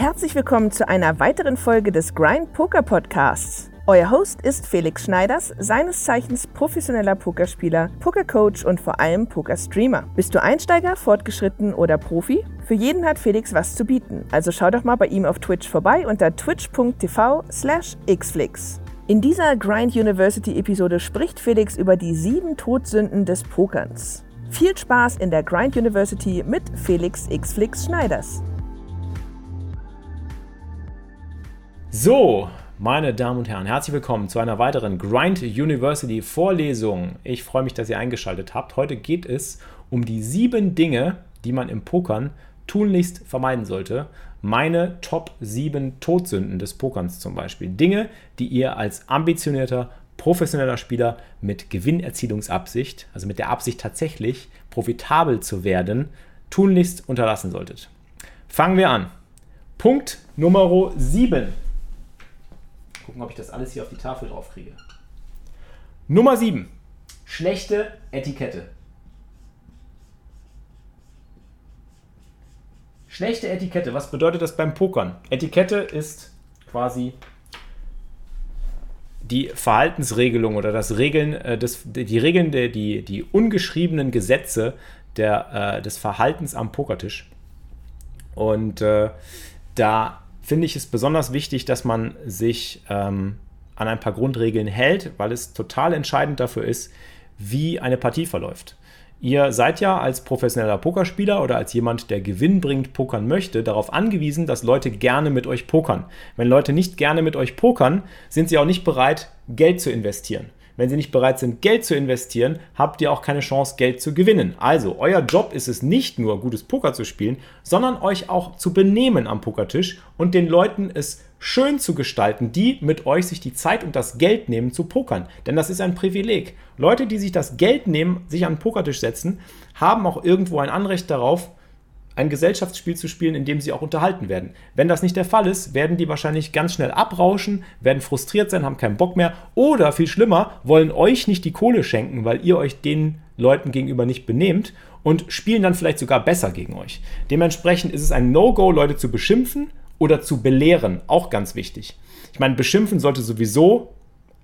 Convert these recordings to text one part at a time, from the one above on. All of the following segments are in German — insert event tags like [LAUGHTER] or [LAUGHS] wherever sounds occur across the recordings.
Herzlich willkommen zu einer weiteren Folge des Grind Poker Podcasts. Euer Host ist Felix Schneiders, seines Zeichens professioneller Pokerspieler, Pokercoach und vor allem Pokerstreamer. Bist du Einsteiger, fortgeschritten oder Profi? Für jeden hat Felix was zu bieten, also schau doch mal bei ihm auf Twitch vorbei unter twitch.tv slash xflix. In dieser Grind University Episode spricht Felix über die sieben Todsünden des Pokerns. Viel Spaß in der Grind University mit Felix Xflix Schneiders. So, meine Damen und Herren, herzlich willkommen zu einer weiteren Grind University Vorlesung. Ich freue mich, dass ihr eingeschaltet habt. Heute geht es um die sieben Dinge, die man im Pokern tunlichst vermeiden sollte. Meine Top 7 Todsünden des Pokerns zum Beispiel. Dinge, die ihr als ambitionierter, professioneller Spieler mit Gewinnerzielungsabsicht, also mit der Absicht tatsächlich profitabel zu werden, tunlichst unterlassen solltet. Fangen wir an. Punkt Nummer 7 gucken, ob ich das alles hier auf die Tafel drauf kriege. Nummer 7. Schlechte Etikette. Schlechte Etikette. Was bedeutet das beim Pokern? Etikette ist quasi die Verhaltensregelung oder das Regeln, äh, das, die Regeln, der, die, die ungeschriebenen Gesetze der, äh, des Verhaltens am Pokertisch. Und äh, da finde ich es besonders wichtig, dass man sich ähm, an ein paar Grundregeln hält, weil es total entscheidend dafür ist, wie eine Partie verläuft. Ihr seid ja als professioneller Pokerspieler oder als jemand, der Gewinn bringt, pokern möchte, darauf angewiesen, dass Leute gerne mit euch pokern. Wenn Leute nicht gerne mit euch pokern, sind sie auch nicht bereit, Geld zu investieren. Wenn Sie nicht bereit sind, Geld zu investieren, habt ihr auch keine Chance, Geld zu gewinnen. Also, euer Job ist es nicht nur, gutes Poker zu spielen, sondern euch auch zu benehmen am Pokertisch und den Leuten es schön zu gestalten, die mit euch sich die Zeit und das Geld nehmen zu pokern. Denn das ist ein Privileg. Leute, die sich das Geld nehmen, sich an den Pokertisch setzen, haben auch irgendwo ein Anrecht darauf, ein Gesellschaftsspiel zu spielen, in dem sie auch unterhalten werden. Wenn das nicht der Fall ist, werden die wahrscheinlich ganz schnell abrauschen, werden frustriert sein, haben keinen Bock mehr oder viel schlimmer, wollen euch nicht die Kohle schenken, weil ihr euch den Leuten gegenüber nicht benehmt und spielen dann vielleicht sogar besser gegen euch. Dementsprechend ist es ein No-Go, Leute zu beschimpfen oder zu belehren, auch ganz wichtig. Ich meine, beschimpfen sollte sowieso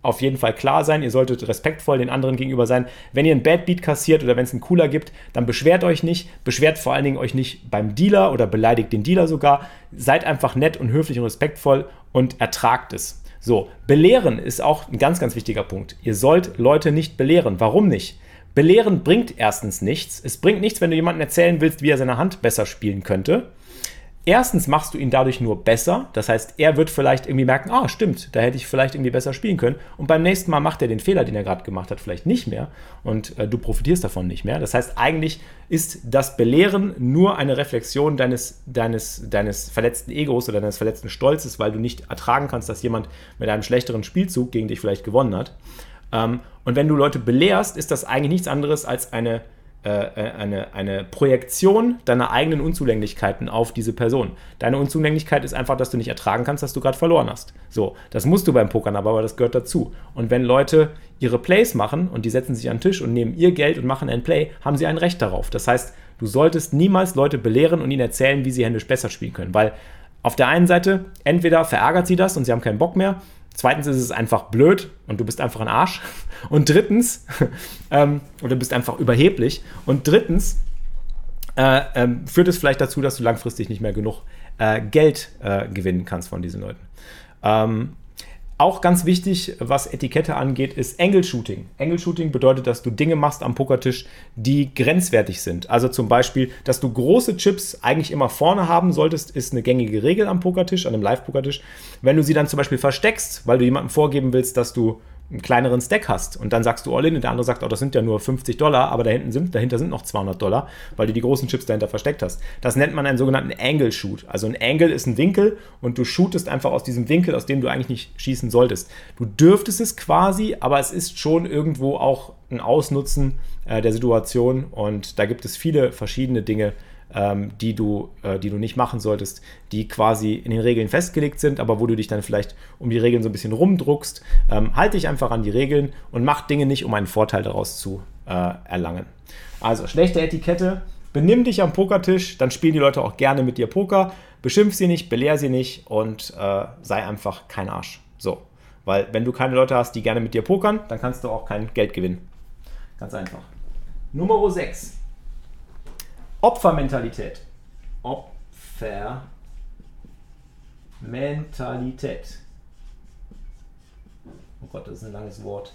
auf jeden Fall klar sein. Ihr solltet respektvoll den anderen gegenüber sein. Wenn ihr einen Bad Beat kassiert oder wenn es einen Cooler gibt, dann beschwert euch nicht. Beschwert vor allen Dingen euch nicht beim Dealer oder beleidigt den Dealer sogar. Seid einfach nett und höflich und respektvoll und ertragt es. So, belehren ist auch ein ganz, ganz wichtiger Punkt. Ihr sollt Leute nicht belehren. Warum nicht? Belehren bringt erstens nichts. Es bringt nichts, wenn du jemandem erzählen willst, wie er seine Hand besser spielen könnte. Erstens machst du ihn dadurch nur besser. Das heißt, er wird vielleicht irgendwie merken, ah, stimmt, da hätte ich vielleicht irgendwie besser spielen können. Und beim nächsten Mal macht er den Fehler, den er gerade gemacht hat, vielleicht nicht mehr. Und äh, du profitierst davon nicht mehr. Das heißt, eigentlich ist das Belehren nur eine Reflexion deines, deines, deines verletzten Egos oder deines verletzten Stolzes, weil du nicht ertragen kannst, dass jemand mit einem schlechteren Spielzug gegen dich vielleicht gewonnen hat. Ähm, und wenn du Leute belehrst, ist das eigentlich nichts anderes als eine eine, eine Projektion deiner eigenen Unzulänglichkeiten auf diese Person. Deine Unzulänglichkeit ist einfach, dass du nicht ertragen kannst, dass du gerade verloren hast. So, das musst du beim Pokern aber, aber das gehört dazu. Und wenn Leute ihre Plays machen und die setzen sich an den Tisch und nehmen ihr Geld und machen ein Play, haben sie ein Recht darauf. Das heißt, du solltest niemals Leute belehren und ihnen erzählen, wie sie händisch besser spielen können, weil auf der einen Seite, entweder verärgert sie das und sie haben keinen Bock mehr, Zweitens ist es einfach blöd und du bist einfach ein Arsch. Und drittens, [LAUGHS] ähm, oder du bist einfach überheblich. Und drittens äh, ähm, führt es vielleicht dazu, dass du langfristig nicht mehr genug äh, Geld äh, gewinnen kannst von diesen Leuten. Ähm, auch ganz wichtig, was Etikette angeht, ist Angle-Shooting. Angle-Shooting bedeutet, dass du Dinge machst am Pokertisch, die grenzwertig sind. Also zum Beispiel, dass du große Chips eigentlich immer vorne haben solltest, ist eine gängige Regel am Pokertisch, an einem Live-Pokertisch. Wenn du sie dann zum Beispiel versteckst, weil du jemandem vorgeben willst, dass du einen kleineren Stack hast und dann sagst du All-In und der andere sagt, oh, das sind ja nur 50 Dollar, aber dahinten sind, dahinter sind noch 200 Dollar, weil du die großen Chips dahinter versteckt hast. Das nennt man einen sogenannten Angle Shoot. Also ein Angle ist ein Winkel und du shootest einfach aus diesem Winkel, aus dem du eigentlich nicht schießen solltest. Du dürftest es quasi, aber es ist schon irgendwo auch ein Ausnutzen äh, der Situation und da gibt es viele verschiedene Dinge, ähm, die, du, äh, die du nicht machen solltest, die quasi in den Regeln festgelegt sind, aber wo du dich dann vielleicht um die Regeln so ein bisschen rumdruckst. Ähm, halte dich einfach an die Regeln und mach Dinge nicht, um einen Vorteil daraus zu äh, erlangen. Also schlechte Etikette Benimm dich am Pokertisch, dann spielen die Leute auch gerne mit dir Poker. Beschimpf sie nicht, belehr sie nicht und äh, sei einfach kein Arsch. So. Weil wenn du keine Leute hast, die gerne mit dir pokern, dann kannst du auch kein Geld gewinnen. Ganz einfach. Nummer 6. Opfermentalität. Opfermentalität. Oh Gott, das ist ein langes Wort.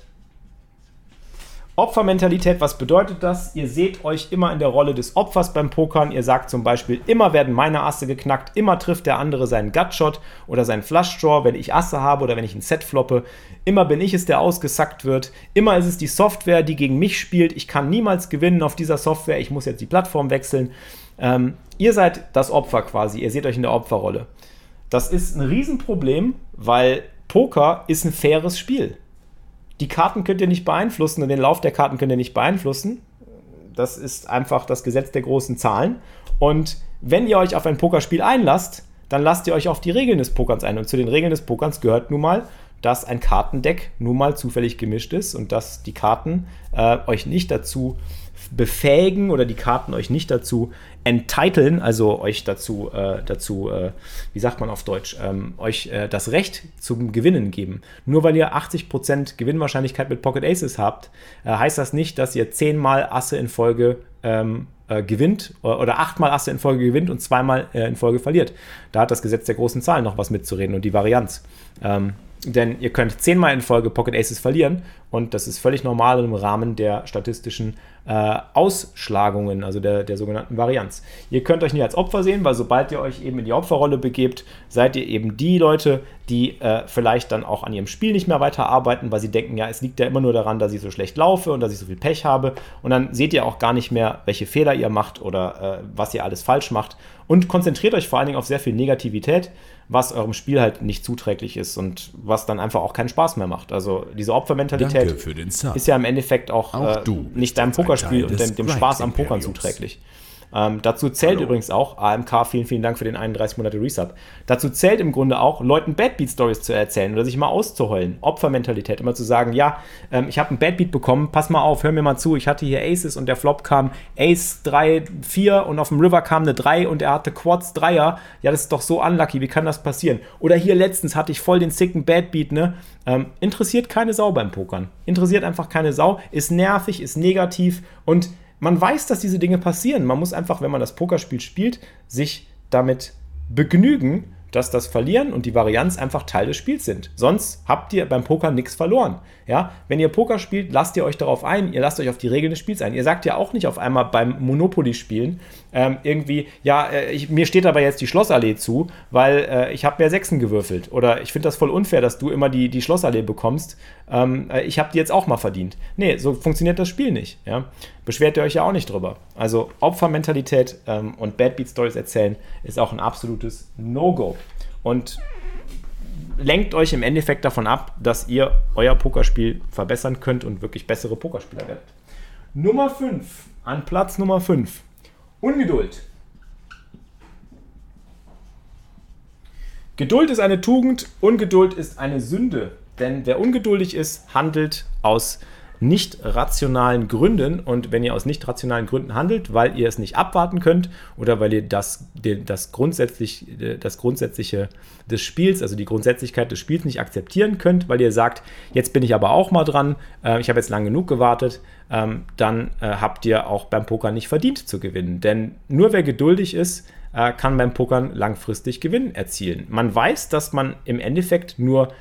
Opfermentalität, was bedeutet das? Ihr seht euch immer in der Rolle des Opfers beim Pokern. Ihr sagt zum Beispiel, immer werden meine Asse geknackt, immer trifft der andere seinen Gutshot oder seinen Flushdraw, wenn ich Asse habe oder wenn ich ein Set floppe. Immer bin ich es, der ausgesackt wird. Immer ist es die Software, die gegen mich spielt. Ich kann niemals gewinnen auf dieser Software. Ich muss jetzt die Plattform wechseln. Ähm, ihr seid das Opfer quasi. Ihr seht euch in der Opferrolle. Das ist ein Riesenproblem, weil Poker ist ein faires Spiel. Die Karten könnt ihr nicht beeinflussen und den Lauf der Karten könnt ihr nicht beeinflussen. Das ist einfach das Gesetz der großen Zahlen. Und wenn ihr euch auf ein Pokerspiel einlasst, dann lasst ihr euch auf die Regeln des Pokerns ein. Und zu den Regeln des Pokerns gehört nun mal, dass ein Kartendeck nun mal zufällig gemischt ist und dass die Karten äh, euch nicht dazu befähigen oder die Karten euch nicht dazu entitlen, also euch dazu, äh, dazu äh, wie sagt man auf Deutsch, ähm, euch äh, das Recht zum Gewinnen geben. Nur weil ihr 80% Gewinnwahrscheinlichkeit mit Pocket Aces habt, äh, heißt das nicht, dass ihr 10 Mal Asse in Folge ähm, äh, gewinnt oder achtmal Asse in Folge gewinnt und zweimal äh, in Folge verliert. Da hat das Gesetz der großen Zahlen noch was mitzureden und die Varianz. Ähm, denn ihr könnt zehnmal in Folge Pocket Aces verlieren und das ist völlig normal im Rahmen der statistischen äh, Ausschlagungen, also der, der sogenannten Varianz. Ihr könnt euch nicht als Opfer sehen, weil sobald ihr euch eben in die Opferrolle begebt, seid ihr eben die Leute, die äh, vielleicht dann auch an ihrem Spiel nicht mehr weiterarbeiten, weil sie denken, ja, es liegt ja immer nur daran, dass ich so schlecht laufe und dass ich so viel Pech habe. Und dann seht ihr auch gar nicht mehr, welche Fehler ihr macht oder äh, was ihr alles falsch macht. Und konzentriert euch vor allen Dingen auf sehr viel Negativität, was eurem Spiel halt nicht zuträglich ist und was dann einfach auch keinen Spaß mehr macht. Also diese Opfermentalität ist ja im Endeffekt auch, auch äh, nicht deinem Pokerspiel und dem, dem Spaß am Pokern zuträglich. Ähm, dazu zählt Hallo. übrigens auch, AMK, vielen, vielen Dank für den 31 Monate Resub. Dazu zählt im Grunde auch, Leuten Badbeat-Stories zu erzählen oder sich mal auszuheulen. Opfermentalität, immer zu sagen, ja, ähm, ich habe einen Badbeat bekommen, pass mal auf, hör mir mal zu, ich hatte hier Aces und der Flop kam Ace 3, 4 und auf dem River kam eine 3 und er hatte Quads 3er. Ja, das ist doch so unlucky, wie kann das passieren? Oder hier letztens hatte ich voll den sicken Badbeat, ne? Ähm, interessiert keine Sau beim Pokern. Interessiert einfach keine Sau, ist nervig, ist negativ und man weiß, dass diese Dinge passieren. Man muss einfach, wenn man das Pokerspiel spielt, sich damit begnügen, dass das Verlieren und die Varianz einfach Teil des Spiels sind. Sonst habt ihr beim Poker nichts verloren. Ja? Wenn ihr Poker spielt, lasst ihr euch darauf ein, ihr lasst euch auf die Regeln des Spiels ein. Ihr sagt ja auch nicht auf einmal beim Monopoly-Spielen ähm, irgendwie, ja, äh, ich, mir steht aber jetzt die Schlossallee zu, weil äh, ich habe mehr Sechsen gewürfelt. Oder ich finde das voll unfair, dass du immer die, die Schlossallee bekommst. Ähm, äh, ich habe die jetzt auch mal verdient. Nee, so funktioniert das Spiel nicht. Ja? Beschwert ihr euch ja auch nicht drüber. Also Opfermentalität ähm, und Bad Beat Stories erzählen ist auch ein absolutes No-Go. Und lenkt euch im Endeffekt davon ab, dass ihr euer Pokerspiel verbessern könnt und wirklich bessere Pokerspieler werdet. Nummer 5, an Platz Nummer 5, Ungeduld. Geduld ist eine Tugend, Ungeduld ist eine Sünde. Denn wer ungeduldig ist, handelt aus nicht rationalen Gründen. Und wenn ihr aus nicht rationalen Gründen handelt, weil ihr es nicht abwarten könnt oder weil ihr das, das, grundsätzlich, das Grundsätzliche des Spiels, also die Grundsätzlichkeit des Spiels nicht akzeptieren könnt, weil ihr sagt, jetzt bin ich aber auch mal dran, äh, ich habe jetzt lang genug gewartet, ähm, dann äh, habt ihr auch beim Poker nicht verdient zu gewinnen. Denn nur wer geduldig ist, äh, kann beim Pokern langfristig Gewinn erzielen. Man weiß, dass man im Endeffekt nur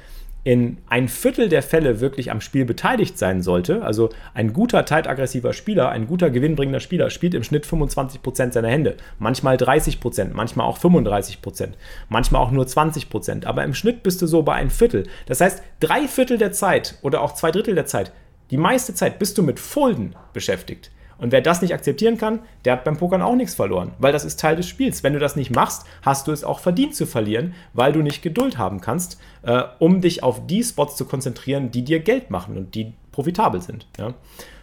in ein Viertel der Fälle wirklich am Spiel beteiligt sein sollte, also ein guter zeitaggressiver Spieler, ein guter gewinnbringender Spieler spielt im Schnitt 25% seiner Hände, manchmal 30%, manchmal auch 35%, manchmal auch nur 20%, aber im Schnitt bist du so bei ein Viertel. Das heißt, drei Viertel der Zeit oder auch zwei Drittel der Zeit, die meiste Zeit bist du mit Folden beschäftigt. Und wer das nicht akzeptieren kann, der hat beim Pokern auch nichts verloren, weil das ist Teil des Spiels. Wenn du das nicht machst, hast du es auch verdient zu verlieren, weil du nicht Geduld haben kannst, äh, um dich auf die Spots zu konzentrieren, die dir Geld machen und die profitabel sind. Ja.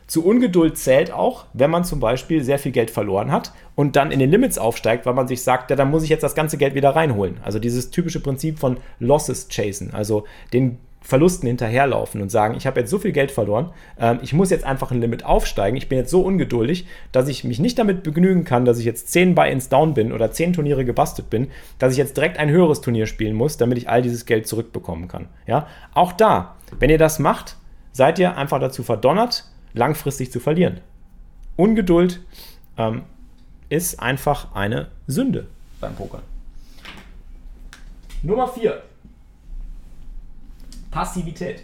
Zu Ungeduld zählt auch, wenn man zum Beispiel sehr viel Geld verloren hat und dann in den Limits aufsteigt, weil man sich sagt, ja, dann muss ich jetzt das ganze Geld wieder reinholen. Also dieses typische Prinzip von Losses chasen, also den Verlusten hinterherlaufen und sagen, ich habe jetzt so viel Geld verloren, ähm, ich muss jetzt einfach ein Limit aufsteigen, ich bin jetzt so ungeduldig, dass ich mich nicht damit begnügen kann, dass ich jetzt 10 Buy-ins down bin oder 10 Turniere gebastelt bin, dass ich jetzt direkt ein höheres Turnier spielen muss, damit ich all dieses Geld zurückbekommen kann. Ja? Auch da, wenn ihr das macht, seid ihr einfach dazu verdonnert, langfristig zu verlieren. Ungeduld ähm, ist einfach eine Sünde beim Pokern. Nummer 4. Passivität.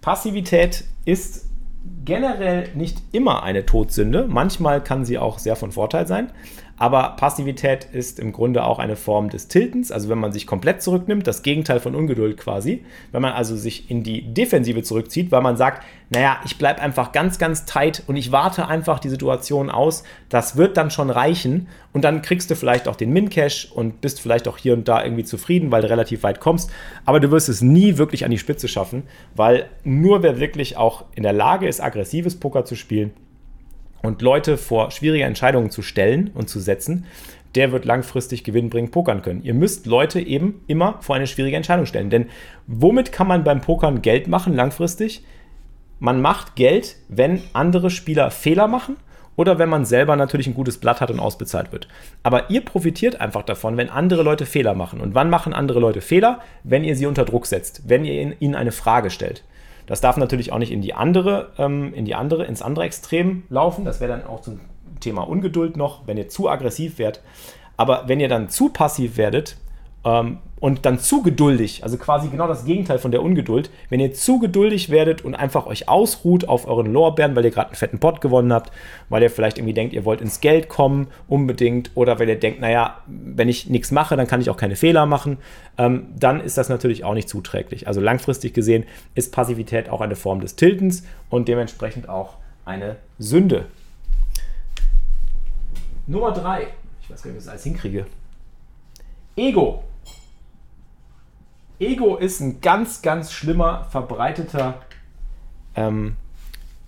Passivität ist generell nicht immer eine Todsünde. Manchmal kann sie auch sehr von Vorteil sein. Aber Passivität ist im Grunde auch eine Form des Tiltens, also wenn man sich komplett zurücknimmt, das Gegenteil von Ungeduld quasi. Wenn man also sich in die Defensive zurückzieht, weil man sagt, naja, ich bleibe einfach ganz, ganz tight und ich warte einfach die Situation aus, das wird dann schon reichen. Und dann kriegst du vielleicht auch den Min-Cash und bist vielleicht auch hier und da irgendwie zufrieden, weil du relativ weit kommst, aber du wirst es nie wirklich an die Spitze schaffen, weil nur wer wirklich auch in der Lage ist, aggressives Poker zu spielen, und Leute vor schwierige Entscheidungen zu stellen und zu setzen, der wird langfristig gewinnbringend pokern können. Ihr müsst Leute eben immer vor eine schwierige Entscheidung stellen. Denn womit kann man beim Pokern Geld machen langfristig? Man macht Geld, wenn andere Spieler Fehler machen oder wenn man selber natürlich ein gutes Blatt hat und ausbezahlt wird. Aber ihr profitiert einfach davon, wenn andere Leute Fehler machen. Und wann machen andere Leute Fehler? Wenn ihr sie unter Druck setzt, wenn ihr ihnen eine Frage stellt. Das darf natürlich auch nicht in die andere, ähm, in die andere, ins andere Extrem laufen. Das wäre dann auch zum Thema Ungeduld noch, wenn ihr zu aggressiv werdet. Aber wenn ihr dann zu passiv werdet, ähm, und dann zu geduldig, also quasi genau das Gegenteil von der Ungeduld, wenn ihr zu geduldig werdet und einfach euch ausruht auf euren Lorbeeren, weil ihr gerade einen fetten Pot gewonnen habt, weil ihr vielleicht irgendwie denkt, ihr wollt ins Geld kommen unbedingt oder weil ihr denkt, naja, wenn ich nichts mache, dann kann ich auch keine Fehler machen, ähm, dann ist das natürlich auch nicht zuträglich. Also langfristig gesehen ist Passivität auch eine Form des Tiltens und dementsprechend auch eine Sünde. Nummer drei, ich weiß gar nicht, wie ich das alles hinkriege. Ego. Ego ist ein ganz, ganz schlimmer, verbreiteter, ähm,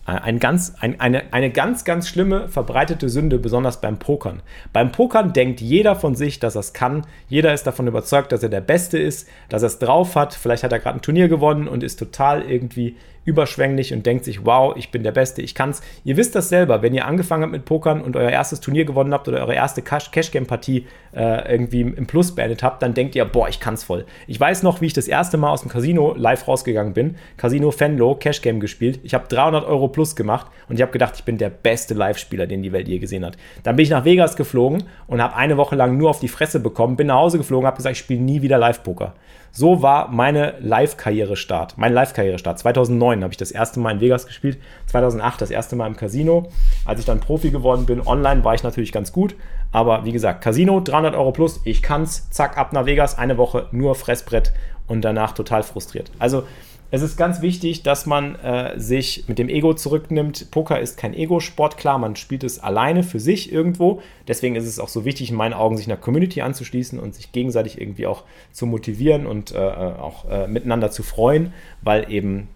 ein ganz, ein, eine, eine ganz, ganz schlimme, verbreitete Sünde, besonders beim Pokern. Beim Pokern denkt jeder von sich, dass er es kann. Jeder ist davon überzeugt, dass er der Beste ist, dass er es drauf hat. Vielleicht hat er gerade ein Turnier gewonnen und ist total irgendwie überschwänglich und denkt sich, wow, ich bin der Beste, ich kann's. Ihr wisst das selber, wenn ihr angefangen habt mit Pokern und euer erstes Turnier gewonnen habt oder eure erste Cash-Game-Partie äh, irgendwie im Plus beendet habt, dann denkt ihr, boah, ich kann's voll. Ich weiß noch, wie ich das erste Mal aus dem Casino live rausgegangen bin. Casino Fenlo, Cash-Game gespielt. Ich habe 300 Euro plus gemacht und ich habe gedacht, ich bin der beste Live-Spieler, den die Welt je gesehen hat. Dann bin ich nach Vegas geflogen und habe eine Woche lang nur auf die Fresse bekommen, bin nach Hause geflogen, habe gesagt, ich spiele nie wieder Live-Poker. So war meine Live-Karriere-Start. Mein Live-Karriere-Start. 2009 habe ich das erste Mal in Vegas gespielt. 2008 das erste Mal im Casino. Als ich dann Profi geworden bin, online war ich natürlich ganz gut. Aber wie gesagt, Casino, 300 Euro plus. Ich kann's. Zack, ab nach Vegas. Eine Woche nur Fressbrett und danach total frustriert. Also, es ist ganz wichtig, dass man äh, sich mit dem Ego zurücknimmt. Poker ist kein Ego-Sport, klar, man spielt es alleine für sich irgendwo. Deswegen ist es auch so wichtig, in meinen Augen, sich einer Community anzuschließen und sich gegenseitig irgendwie auch zu motivieren und äh, äh auch äh, miteinander zu freuen, weil eben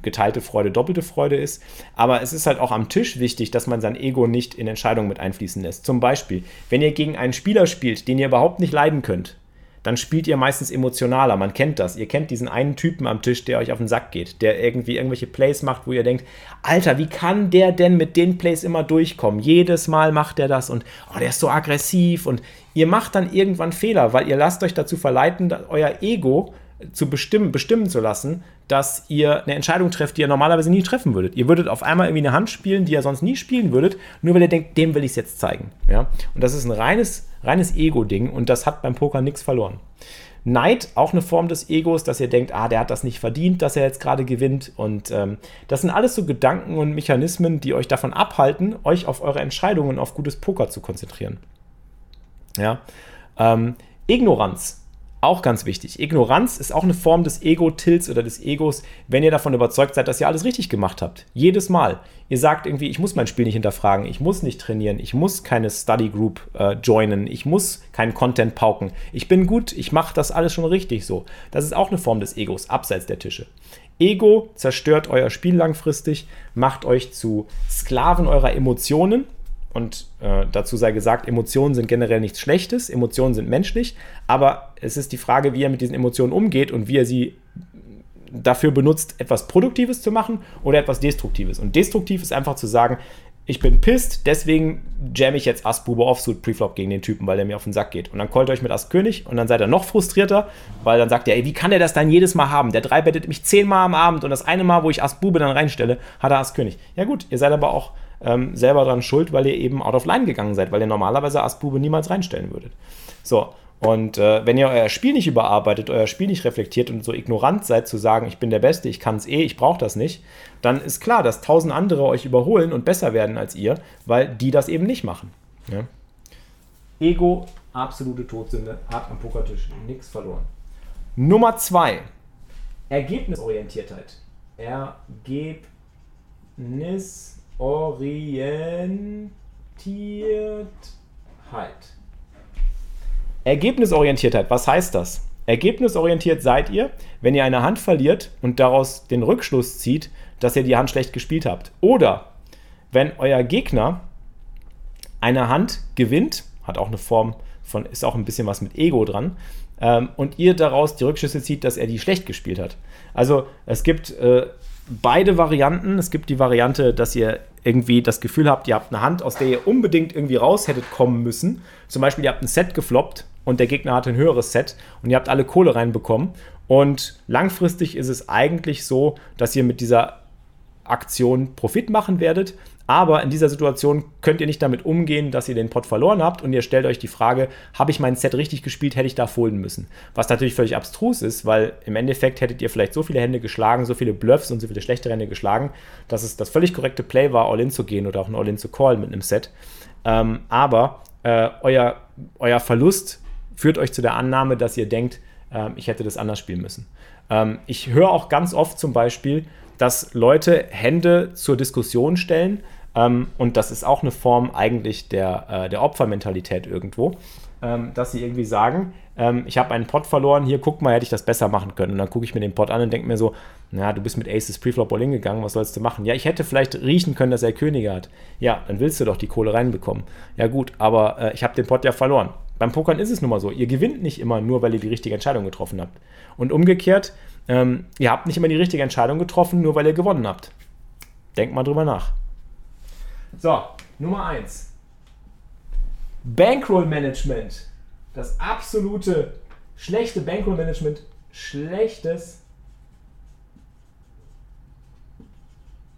geteilte Freude doppelte Freude ist. Aber es ist halt auch am Tisch wichtig, dass man sein Ego nicht in Entscheidungen mit einfließen lässt. Zum Beispiel, wenn ihr gegen einen Spieler spielt, den ihr überhaupt nicht leiden könnt, dann spielt ihr meistens emotionaler. Man kennt das. Ihr kennt diesen einen Typen am Tisch, der euch auf den Sack geht, der irgendwie irgendwelche Plays macht, wo ihr denkt, Alter, wie kann der denn mit den Plays immer durchkommen? Jedes Mal macht er das und oh, der ist so aggressiv und ihr macht dann irgendwann Fehler, weil ihr lasst euch dazu verleiten, euer Ego zu bestimmen, bestimmen zu lassen, dass ihr eine Entscheidung trefft, die ihr normalerweise nie treffen würdet. Ihr würdet auf einmal irgendwie eine Hand spielen, die ihr sonst nie spielen würdet, nur weil ihr denkt, dem will ich es jetzt zeigen. Ja? Und das ist ein reines, reines Ego-Ding und das hat beim Poker nichts verloren. Neid, auch eine Form des Egos, dass ihr denkt, ah, der hat das nicht verdient, dass er jetzt gerade gewinnt. Und ähm, das sind alles so Gedanken und Mechanismen, die euch davon abhalten, euch auf eure Entscheidungen, auf gutes Poker zu konzentrieren. Ja. Ähm, Ignoranz auch ganz wichtig. Ignoranz ist auch eine Form des Ego-Tilts oder des Egos, wenn ihr davon überzeugt seid, dass ihr alles richtig gemacht habt. Jedes Mal. Ihr sagt irgendwie, ich muss mein Spiel nicht hinterfragen, ich muss nicht trainieren, ich muss keine Study Group äh, joinen, ich muss keinen Content pauken. Ich bin gut, ich mache das alles schon richtig so. Das ist auch eine Form des Egos, abseits der Tische. Ego zerstört euer Spiel langfristig, macht euch zu Sklaven eurer Emotionen Und äh, dazu sei gesagt, Emotionen sind generell nichts Schlechtes, Emotionen sind menschlich, aber es ist die Frage, wie er mit diesen Emotionen umgeht und wie er sie dafür benutzt, etwas Produktives zu machen oder etwas Destruktives. Und destruktiv ist einfach zu sagen, ich bin pisst, deswegen jam ich jetzt Ass Bube Offsuit Preflop gegen den Typen, weil der mir auf den Sack geht. Und dann callt euch mit Ass König und dann seid ihr noch frustrierter, weil dann sagt er, ey, wie kann der das dann jedes Mal haben? Der drei bettet mich zehnmal am Abend und das eine Mal, wo ich Ass Bube dann reinstelle, hat er Ass König. Ja gut, ihr seid aber auch ähm, selber dran schuld, weil ihr eben out of line gegangen seid, weil ihr normalerweise Ass Bube niemals reinstellen würdet. So, und äh, wenn ihr euer Spiel nicht überarbeitet, euer Spiel nicht reflektiert und so ignorant seid zu sagen, ich bin der Beste, ich kann es eh, ich brauche das nicht, dann ist klar, dass tausend andere euch überholen und besser werden als ihr, weil die das eben nicht machen. Ja? Ego, absolute Todsünde, hat am Pokertisch nichts verloren. Nummer zwei, Ergebnisorientiertheit. Ergebnisorientiertheit. Ergebnisorientiertheit, was heißt das? Ergebnisorientiert seid ihr, wenn ihr eine Hand verliert und daraus den Rückschluss zieht, dass ihr die Hand schlecht gespielt habt. Oder wenn euer Gegner eine Hand gewinnt, hat auch eine Form von, ist auch ein bisschen was mit Ego dran, ähm, und ihr daraus die Rückschlüsse zieht, dass er die schlecht gespielt hat. Also es gibt äh, beide Varianten. Es gibt die Variante, dass ihr irgendwie das Gefühl habt, ihr habt eine Hand, aus der ihr unbedingt irgendwie raus hättet kommen müssen. Zum Beispiel, ihr habt ein Set gefloppt und der Gegner hatte ein höheres Set und ihr habt alle Kohle reinbekommen. Und langfristig ist es eigentlich so, dass ihr mit dieser Aktion Profit machen werdet. Aber in dieser Situation könnt ihr nicht damit umgehen, dass ihr den Pot verloren habt und ihr stellt euch die Frage, habe ich mein Set richtig gespielt, hätte ich da folden müssen. Was natürlich völlig abstrus ist, weil im Endeffekt hättet ihr vielleicht so viele Hände geschlagen, so viele Bluffs und so viele schlechte Hände geschlagen, dass es das völlig korrekte Play war, All-In zu gehen oder auch ein All-In zu callen mit einem Set. Ähm, aber äh, euer, euer Verlust führt euch zu der Annahme, dass ihr denkt, äh, ich hätte das anders spielen müssen. Ähm, ich höre auch ganz oft zum Beispiel, dass Leute Hände zur Diskussion stellen. Ähm, und das ist auch eine Form eigentlich der, äh, der Opfermentalität irgendwo, ähm, dass sie irgendwie sagen, ähm, ich habe einen Pot verloren, hier guck mal, hätte ich das besser machen können. Und dann gucke ich mir den Pot an und denke mir so, na, du bist mit Aces Preflop All gegangen, was sollst du machen? Ja, ich hätte vielleicht riechen können, dass er Könige hat. Ja, dann willst du doch die Kohle reinbekommen. Ja gut, aber äh, ich habe den Pot ja verloren. Beim Pokern ist es nun mal so, ihr gewinnt nicht immer nur, weil ihr die richtige Entscheidung getroffen habt. Und umgekehrt, ähm, ihr habt nicht immer die richtige Entscheidung getroffen, nur weil ihr gewonnen habt. Denkt mal drüber nach. So, Nummer 1. Bankroll Management. Das absolute schlechte Bankroll Management. Schlechtes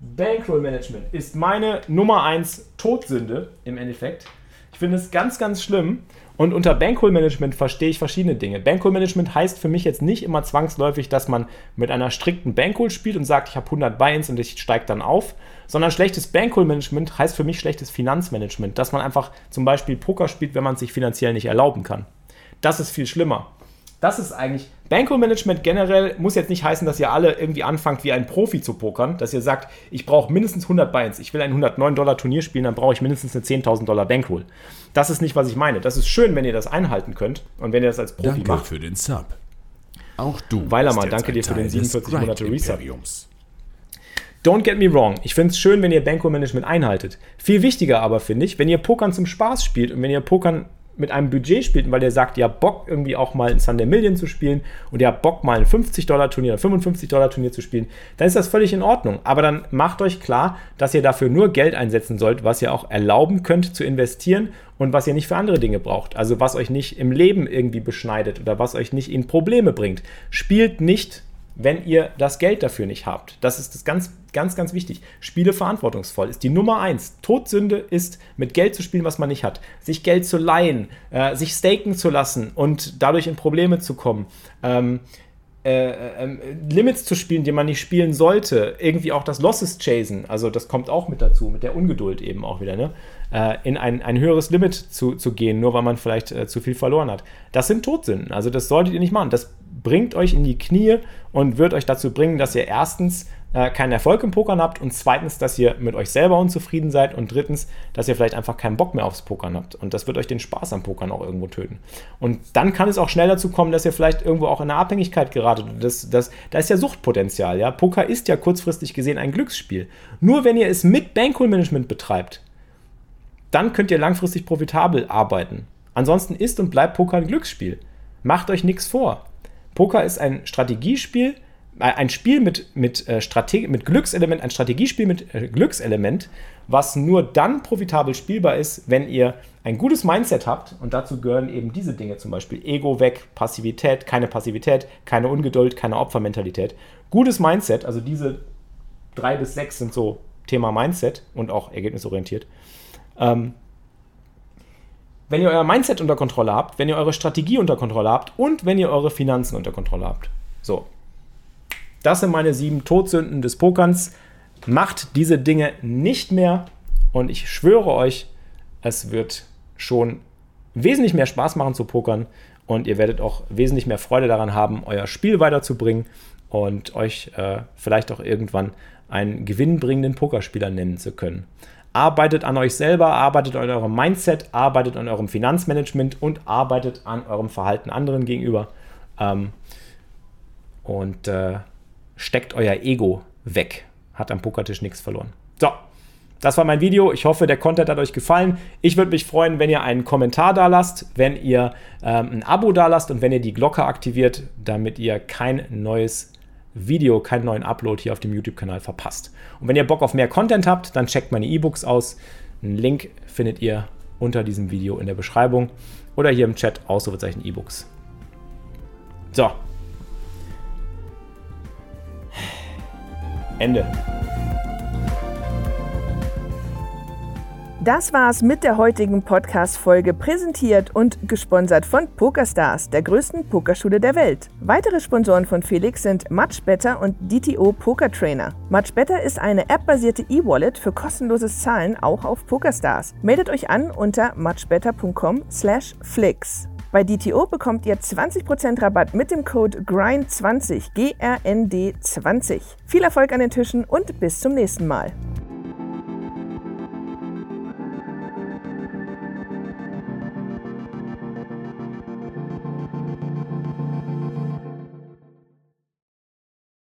Bankroll Management ist meine Nummer 1 Todsünde im Endeffekt. Ich finde es ganz, ganz schlimm. Und unter Bankroll-Management verstehe ich verschiedene Dinge. Bankroll-Management heißt für mich jetzt nicht immer zwangsläufig, dass man mit einer strikten Bankroll spielt und sagt, ich habe 100 Buy-ins und ich steige dann auf, sondern schlechtes Bankroll-Management heißt für mich schlechtes Finanzmanagement, dass man einfach zum Beispiel Poker spielt, wenn man es sich finanziell nicht erlauben kann. Das ist viel schlimmer das ist eigentlich. Bankroll-Management generell muss jetzt nicht heißen, dass ihr alle irgendwie anfangt, wie ein Profi zu pokern, dass ihr sagt, ich brauche mindestens 100 Beins, ich will ein 109 Dollar Turnier spielen, dann brauche ich mindestens eine 10.000 Dollar Bankroll. Das ist nicht, was ich meine. Das ist schön, wenn ihr das einhalten könnt und wenn ihr das als Profi danke macht. für den Sub. Auch du. Weilermann, danke dir für den 47 Monate Resub. Don't get me wrong, ich finde es schön, wenn ihr Bankroll-Management einhaltet. Viel wichtiger aber finde ich, wenn ihr Pokern zum Spaß spielt und wenn ihr Pokern mit einem Budget spielt, weil der sagt, ihr habt Bock irgendwie auch mal ein Sunday Million zu spielen und ihr habt Bock mal ein 50-Dollar-Turnier oder 55-Dollar-Turnier zu spielen, dann ist das völlig in Ordnung. Aber dann macht euch klar, dass ihr dafür nur Geld einsetzen sollt, was ihr auch erlauben könnt zu investieren und was ihr nicht für andere Dinge braucht. Also was euch nicht im Leben irgendwie beschneidet oder was euch nicht in Probleme bringt. Spielt nicht wenn ihr das Geld dafür nicht habt. Das ist das ganz, ganz, ganz wichtig. Spiele verantwortungsvoll ist die Nummer eins. Todsünde ist, mit Geld zu spielen, was man nicht hat. Sich Geld zu leihen, äh, sich staken zu lassen und dadurch in Probleme zu kommen. Ähm, äh, äh, Limits zu spielen, die man nicht spielen sollte, irgendwie auch das Losses chasen, also das kommt auch mit dazu, mit der Ungeduld eben auch wieder, ne? Äh, in ein, ein höheres Limit zu, zu gehen, nur weil man vielleicht äh, zu viel verloren hat. Das sind Todsünden, also das solltet ihr nicht machen. Das bringt euch in die Knie und wird euch dazu bringen, dass ihr erstens äh, keinen Erfolg im Pokern habt und zweitens, dass ihr mit euch selber unzufrieden seid und drittens, dass ihr vielleicht einfach keinen Bock mehr aufs Pokern habt. Und das wird euch den Spaß am Pokern auch irgendwo töten. Und dann kann es auch schnell dazu kommen, dass ihr vielleicht irgendwo auch in eine Abhängigkeit geratet. Das, das, da ist ja Suchtpotenzial. Ja? Poker ist ja kurzfristig gesehen ein Glücksspiel. Nur wenn ihr es mit Bankroll-Management betreibt, dann könnt ihr langfristig profitabel arbeiten. Ansonsten ist und bleibt Poker ein Glücksspiel. Macht euch nichts vor. Poker ist ein Strategiespiel, äh, ein Spiel mit, mit, äh, Strate mit Glückselement, ein Strategiespiel mit äh, Glückselement, was nur dann profitabel spielbar ist, wenn ihr ein gutes Mindset habt. Und dazu gehören eben diese Dinge zum Beispiel Ego weg, Passivität, keine Passivität, keine Ungeduld, keine Opfermentalität. Gutes Mindset, also diese drei bis sechs sind so Thema Mindset und auch ergebnisorientiert. Ähm, wenn ihr euer Mindset unter Kontrolle habt, wenn ihr eure Strategie unter Kontrolle habt und wenn ihr eure Finanzen unter Kontrolle habt. So. Das sind meine sieben Todsünden des Pokerns. Macht diese Dinge nicht mehr und ich schwöre euch, es wird schon wesentlich mehr Spaß machen zu pokern und ihr werdet auch wesentlich mehr Freude daran haben, euer Spiel weiterzubringen und euch äh, vielleicht auch irgendwann einen gewinnbringenden Pokerspieler nennen zu können. Arbeitet an euch selber, arbeitet an eurem Mindset, arbeitet an eurem Finanzmanagement und arbeitet an eurem Verhalten anderen gegenüber. Ähm, und äh, steckt euer Ego weg. Hat am Pokertisch nichts verloren. So, das war mein Video. Ich hoffe, der Content hat euch gefallen. Ich würde mich freuen, wenn ihr einen Kommentar da lasst, wenn ihr ähm, ein Abo da lasst und wenn ihr die Glocke aktiviert, damit ihr kein neues Video, keinen neuen Upload hier auf dem YouTube-Kanal verpasst. Und wenn ihr Bock auf mehr Content habt, dann checkt meine E-Books aus. Einen Link findet ihr unter diesem Video in der Beschreibung oder hier im Chat Ausrufezeichen E-Books. So. Ende. Das war's mit der heutigen Podcast-Folge, präsentiert und gesponsert von PokerStars, der größten Pokerschule der Welt. Weitere Sponsoren von Felix sind Much Better und DTO Poker Trainer. Much ist eine appbasierte E-Wallet für kostenloses Zahlen auch auf PokerStars. Meldet euch an unter muchbetter.com/flix. Bei DTO bekommt ihr 20% Rabatt mit dem Code GRIND20, G-R-N-D 20. Viel Erfolg an den Tischen und bis zum nächsten Mal.